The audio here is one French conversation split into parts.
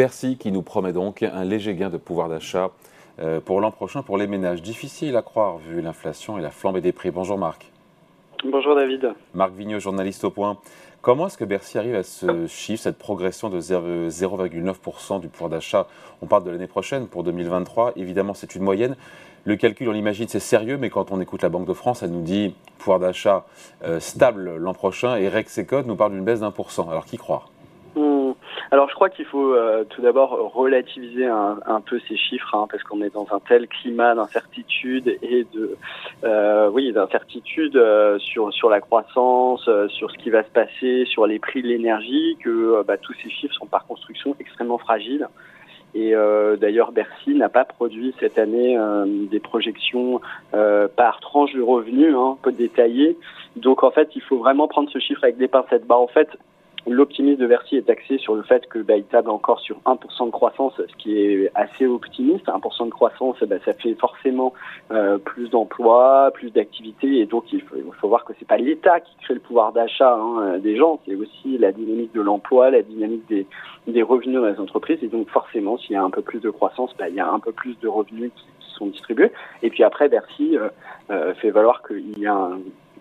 Bercy qui nous promet donc un léger gain de pouvoir d'achat euh, pour l'an prochain pour les ménages. Difficile à croire vu l'inflation et la flambée des prix. Bonjour Marc. Bonjour David. Marc Vignot, journaliste au point. Comment est-ce que Bercy arrive à ce chiffre, cette progression de 0,9% du pouvoir d'achat? On parle de l'année prochaine pour 2023. Évidemment, c'est une moyenne. Le calcul, on l'imagine, c'est sérieux, mais quand on écoute la Banque de France, elle nous dit pouvoir d'achat euh, stable l'an prochain et Rex Code nous parle d'une baisse d'un pour cent. Alors qui croire hmm. Alors je crois qu'il faut euh, tout d'abord relativiser un, peu ces chiffres hein, parce qu'on est dans un tel climat d'incertitude et de euh, oui d'incertitude sur sur la croissance, sur ce qui va se passer, sur les prix de l'énergie que bah, tous ces chiffres sont par construction extrêmement fragiles. Et euh, d'ailleurs, Bercy n'a pas produit cette année euh, des projections euh, par tranche de revenus, hein, peu détaillées. Donc en fait, il faut vraiment prendre ce chiffre avec des pincettes. Bah en fait, L'optimisme de Bercy est axé sur le fait que bah, il table encore sur 1% de croissance, ce qui est assez optimiste. 1% de croissance, bah, ça fait forcément euh, plus d'emplois, plus d'activités, et donc il faut, il faut voir que c'est pas l'État qui crée le pouvoir d'achat hein, des gens, c'est aussi la dynamique de l'emploi, la dynamique des, des revenus dans les entreprises, et donc forcément, s'il y a un peu plus de croissance, bah, il y a un peu plus de revenus qui, sont distribués. Et puis après, Bercy euh, euh, fait valoir qu'il y a un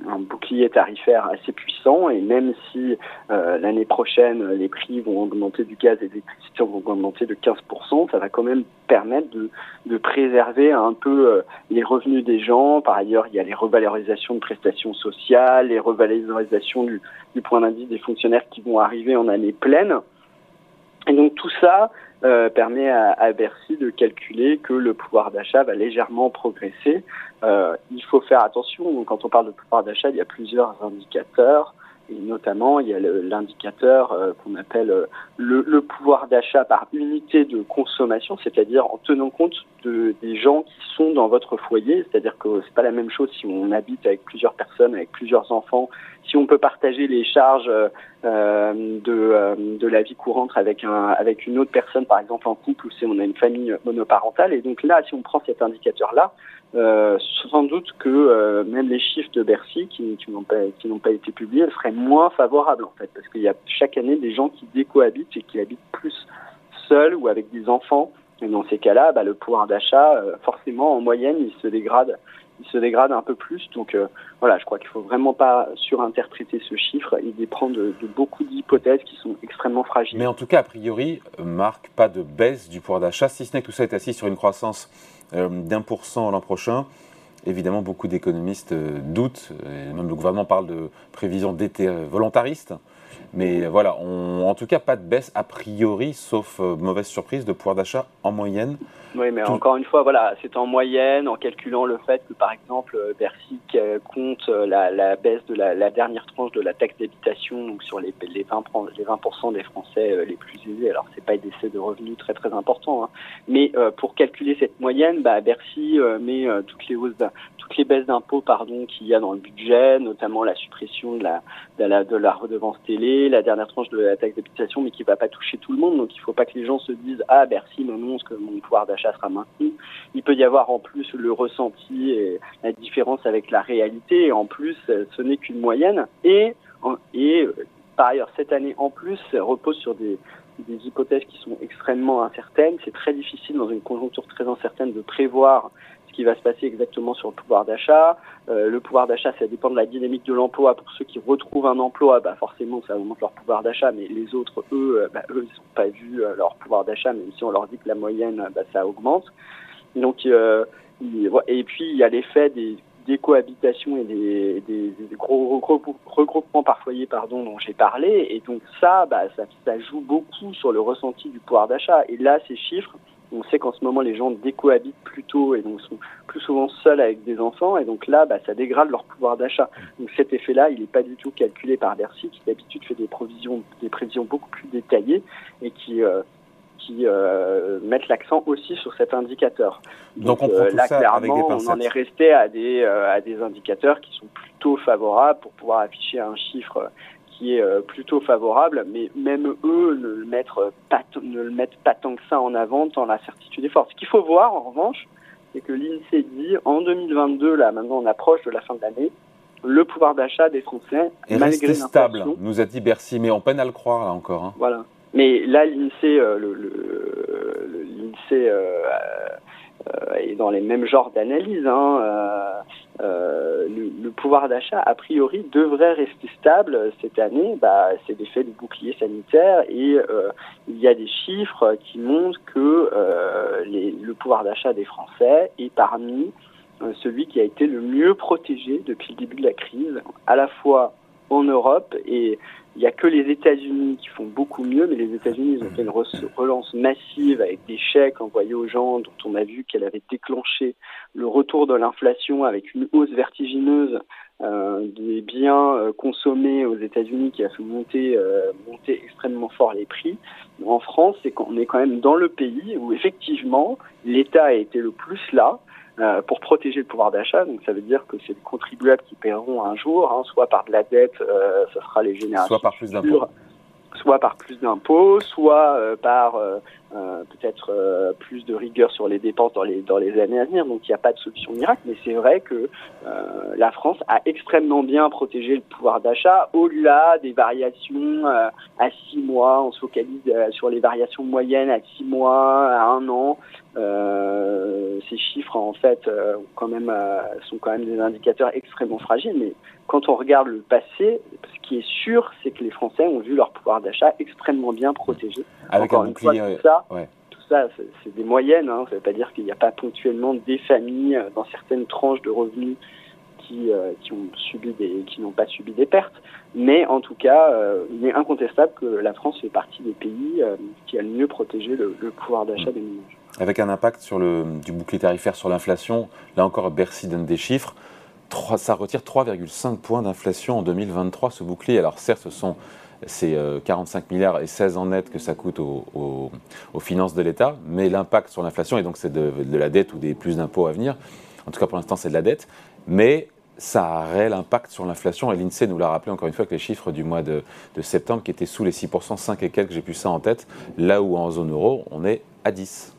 un bouclier tarifaire assez puissant et même si euh, l'année prochaine les prix vont augmenter du gaz et des l'électricité vont augmenter de 15%, ça va quand même permettre de, de préserver un peu euh, les revenus des gens. Par ailleurs, il y a les revalorisations de prestations sociales, les revalorisations du, du point d'indice des fonctionnaires qui vont arriver en année pleine. Et donc tout ça, euh, permet à, Bercy de calculer que le pouvoir d'achat va légèrement progresser. Euh, il faut faire attention, quand on parle de pouvoir d'achat, il y a plusieurs indicateurs. Et notamment, il y a l'indicateur euh, qu'on appelle euh, le, le pouvoir d'achat par unité de consommation, c'est-à-dire en tenant compte de, des gens qui sont dans votre foyer. C'est-à-dire que c'est pas la même chose si on habite avec plusieurs personnes, avec plusieurs enfants, si on peut partager les charges euh, de, euh, de la vie courante avec un avec une autre personne, par exemple en couple ou si on a une famille monoparentale. Et donc là, si on prend cet indicateur-là, euh, sans doute que euh, même les chiffres de Bercy qui, qui n'ont pas été publiés, elles seraient moins favorables en fait, parce qu'il y a chaque année des gens qui décohabitent et qui habitent plus seuls ou avec des enfants. Et dans ces cas-là, bah, le pouvoir d'achat, euh, forcément, en moyenne, il se dégrade il se dégrade un peu plus. Donc euh, voilà, je crois qu'il faut vraiment pas surinterpréter ce chiffre. Il dépend de, beaucoup d'hypothèses qui sont extrêmement fragiles. Mais en tout cas, a priori, marque pas de baisse du pouvoir d'achat, si ce n'est que tout ça est assis sur une croissance euh, d'un pour cent l'an prochain. Évidemment, beaucoup d'économistes euh, doutent, et même le gouvernement parle de prévision d'été volontariste. Mais voilà, en tout cas, pas de baisse a priori, sauf mauvaise surprise, de pouvoir d'achat en moyenne oui, mais encore une fois, voilà, c'est en moyenne, en calculant le fait que, par exemple, Bercy compte la, la baisse de la, la, dernière tranche de la taxe d'habitation, donc sur les, les 20, les 20 des Français euh, les plus aisés. Alors, c'est pas des décès de revenus très très importants, hein. mais euh, pour calculer cette moyenne, bah, Bercy euh, met euh, toutes les hausses, toutes les baisses d'impôts, pardon, qu'il y a dans le budget, notamment la suppression de la, de la, de la redevance télé, la dernière tranche de la taxe d'habitation, mais qui va pas toucher tout le monde. Donc, il faut pas que les gens se disent ah Bercy m'annonce que mon pouvoir d'achat sera maintenu. Il peut y avoir en plus le ressenti et la différence avec la réalité. En plus, ce n'est qu'une moyenne. Et, et par ailleurs, cette année en plus repose sur des, hypothèses qui sont extrêmement incertaines. C'est très difficile dans une conjoncture très incertaine de prévoir qui va se passer exactement sur le pouvoir d'achat. Euh, le pouvoir d'achat, ça dépend de la dynamique de l'emploi. Pour ceux qui retrouvent un emploi, bah forcément, ça augmente leur pouvoir d'achat, mais les autres, eux, euh, bah, eux, ils n'ont pas vu euh, leur pouvoir d'achat, même si on leur dit que la moyenne, bah, ça augmente. Donc, et puis il y a l'effet des, cohabitations et des gros regroupements par foyer, pardon, dont j'ai parlé. Et donc ça, bah, ça, ça joue beaucoup sur le ressenti du pouvoir d'achat. Et là, ces chiffres, on sait qu'en ce moment, les gens décohabitent plutôt et donc sont plus souvent seuls avec des enfants. Et donc là, bah, ça dégrade leur pouvoir d'achat. Donc cet effet-là, il n'est pas du tout calculé par Bercy, qui d'habitude fait des prévisions, des prévisions beaucoup plus détaillées et qui, euh, qui euh, mettent l'accent aussi sur cet indicateur. Donc, Donc on euh, là, ça clairement, on en est resté à des, euh, à des indicateurs qui sont plutôt favorables pour pouvoir afficher un chiffre qui est euh, plutôt favorable, mais même eux ne le, mettent pas, ne le mettent pas tant que ça en avant, tant la certitude est forte. Ce qu'il faut voir, en revanche, c'est que l'INSEE dit, en 2022, là, maintenant on approche de la fin de l'année, le pouvoir d'achat des Français est resté stable, nous a dit Bercy, mais on peine à le croire là encore. Hein. Voilà. Mais là, l'INSEE, l'INSEE est dans les mêmes genres d'analyse. Hein, euh, le, le, pouvoir d'achat, a priori, devrait rester stable cette année. Bah, c'est l'effet du bouclier sanitaire et euh, il y a des chiffres qui montrent que euh, le pouvoir d'achat des Français est parmi euh, celui qui a été le mieux protégé depuis le début de la crise, à la fois en Europe et il n'y a que les États-Unis qui font beaucoup mieux, mais les États-Unis ont fait une relance massive avec des chèques envoyés aux gens dont on a vu qu'elle avait déclenché le retour de l'inflation avec une hausse vertigineuse euh, des biens euh, consommés aux États-Unis qui a fait monter, euh, monter extrêmement fort les prix. En France, c'est qu'on est quand même dans le pays où effectivement l'État a été le plus là. Euh, pour protéger le pouvoir d'achat. Donc ça veut dire que c'est les contribuables qui paieront un jour, hein, soit par de la dette, euh, ce sera les générations. Soit par plus d'impôts. Soit par plus d'impôts, soit euh, par euh, peut-être plus de rigueur sur les dépenses dans les, dans les années à venir. Donc il n'y a pas de solution miracle, mais c'est vrai que la France a extrêmement bien protégé le pouvoir d'achat au-delà des variations à six mois. On se focalise sur les variations moyennes à six mois, à un an. Chiffres en fait quand même sont quand même des indicateurs extrêmement fragiles, mais quand on regarde le passé, ce qui est sûr, c'est que les Français ont vu leur pouvoir d'achat extrêmement bien protégé. Avec Encore un bouclier, tout ça, tout ça c'est des moyennes. Hein. Ça ne veut pas dire qu'il n'y a pas ponctuellement des familles euh, dans certaines tranches de revenus qui, euh, qui ont subi des, qui n'ont pas subi des pertes. Mais en tout cas, euh, il est incontestable que la France fait partie des pays euh, qui a le mieux protégé le, le pouvoir d'achat des ménages. Avec un impact sur le, du bouclier tarifaire sur l'inflation, là encore Bercy donne des chiffres. 3, ça retire 3,5 points d'inflation en 2023, ce bouclier. Alors certes, ce sont c'est 45 euh, milliards et 16 en net que ça coûte aux, finances de l'État, mais l'impact sur l'inflation, et donc c'est de, la dette ou des plus d'impôts à venir, en tout cas pour l'instant c'est de la dette, mais ça a un réel impact sur l'inflation, et l'INSEE nous l'a rappelé encore une fois avec les chiffres du mois de, de septembre qui étaient sous les 6%, 5 et quelques, j'ai plus ça en tête, là où en zone euro, on est à 10.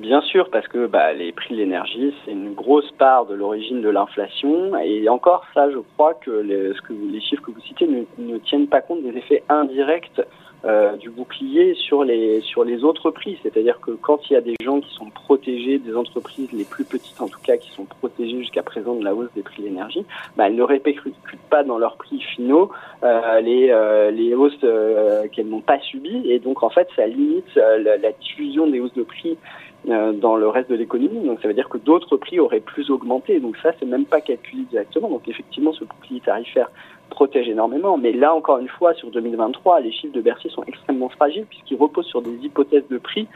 Bien sûr, parce que bah, les prix de l'énergie, c'est une grosse part de l'origine de l'inflation. Et encore, ça, je crois que les, chiffres que vous citez ne tiennent pas compte des effets indirects euh, du bouclier sur les sur les autres prix. C'est-à-dire que quand il y a des gens qui sont protégés, des entreprises les plus petites en tout cas, qui sont protégées jusqu'à présent de la hausse des prix de l'énergie, bah, elles ne répercutent pas dans leurs prix finaux euh, les euh, les hausses qu'elles n'ont pas subies. Et donc en fait, ça limite la, la diffusion des hausses de prix dans le reste de l'économie. Donc ça veut dire que d'autres prix auraient plus augmenté. Donc ça, c'est même pas calculé directement. Donc effectivement, ce bouclier tarifaire protège énormément. Mais là, encore une fois, sur 2023, les chiffres de Bercy sont extrêmement fragiles puisqu'ils reposent sur des hypothèses de prix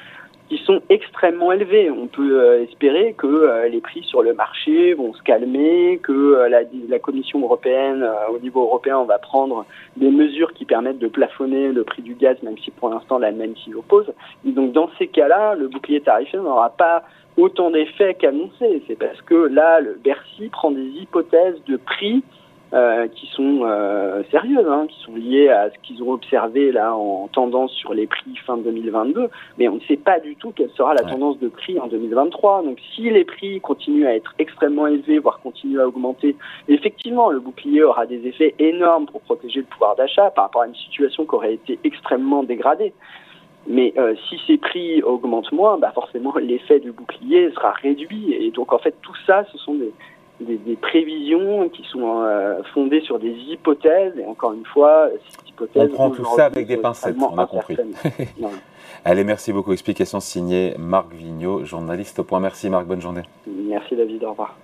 qui sont extrêmement élevés. On peut euh, espérer que euh, les prix sur le marché vont se calmer, que euh, la, Commission européenne, au niveau européen, va prendre des mesures qui permettent de plafonner le prix du gaz, même si pour l'instant l'Allemagne s'y oppose. Et donc dans ces cas-là, le bouclier tarifaire n'aura pas autant d'effets qu'annoncé. C'est parce que là, le Bercy prend des hypothèses de prix euh, qui sont euh, sérieuses, hein, qui sont liées à ce qu'ils ont observé là en tendance sur les prix fin 2022, mais on ne sait pas du tout quelle sera la ouais. tendance de prix en 2023. Donc si les prix continuent à être extrêmement élevés, voire continuent à augmenter, effectivement, le bouclier aura des effets énormes pour protéger le pouvoir d'achat par rapport à une situation qui aurait été extrêmement dégradée. Mais euh, si ces prix augmentent moins, bah forcément l'effet du bouclier sera réduit. Et donc en fait tout ça, ce sont des, des, des, prévisions qui sont euh, fondées sur des hypothèses. Et encore une fois, ces hypothèses. On prend tout ça avec des pincettes, on a compris. Allez, merci beaucoup. Explication signée Marc Vigneault, journaliste au point. Merci Marc, bonne journée. Merci David, au revoir.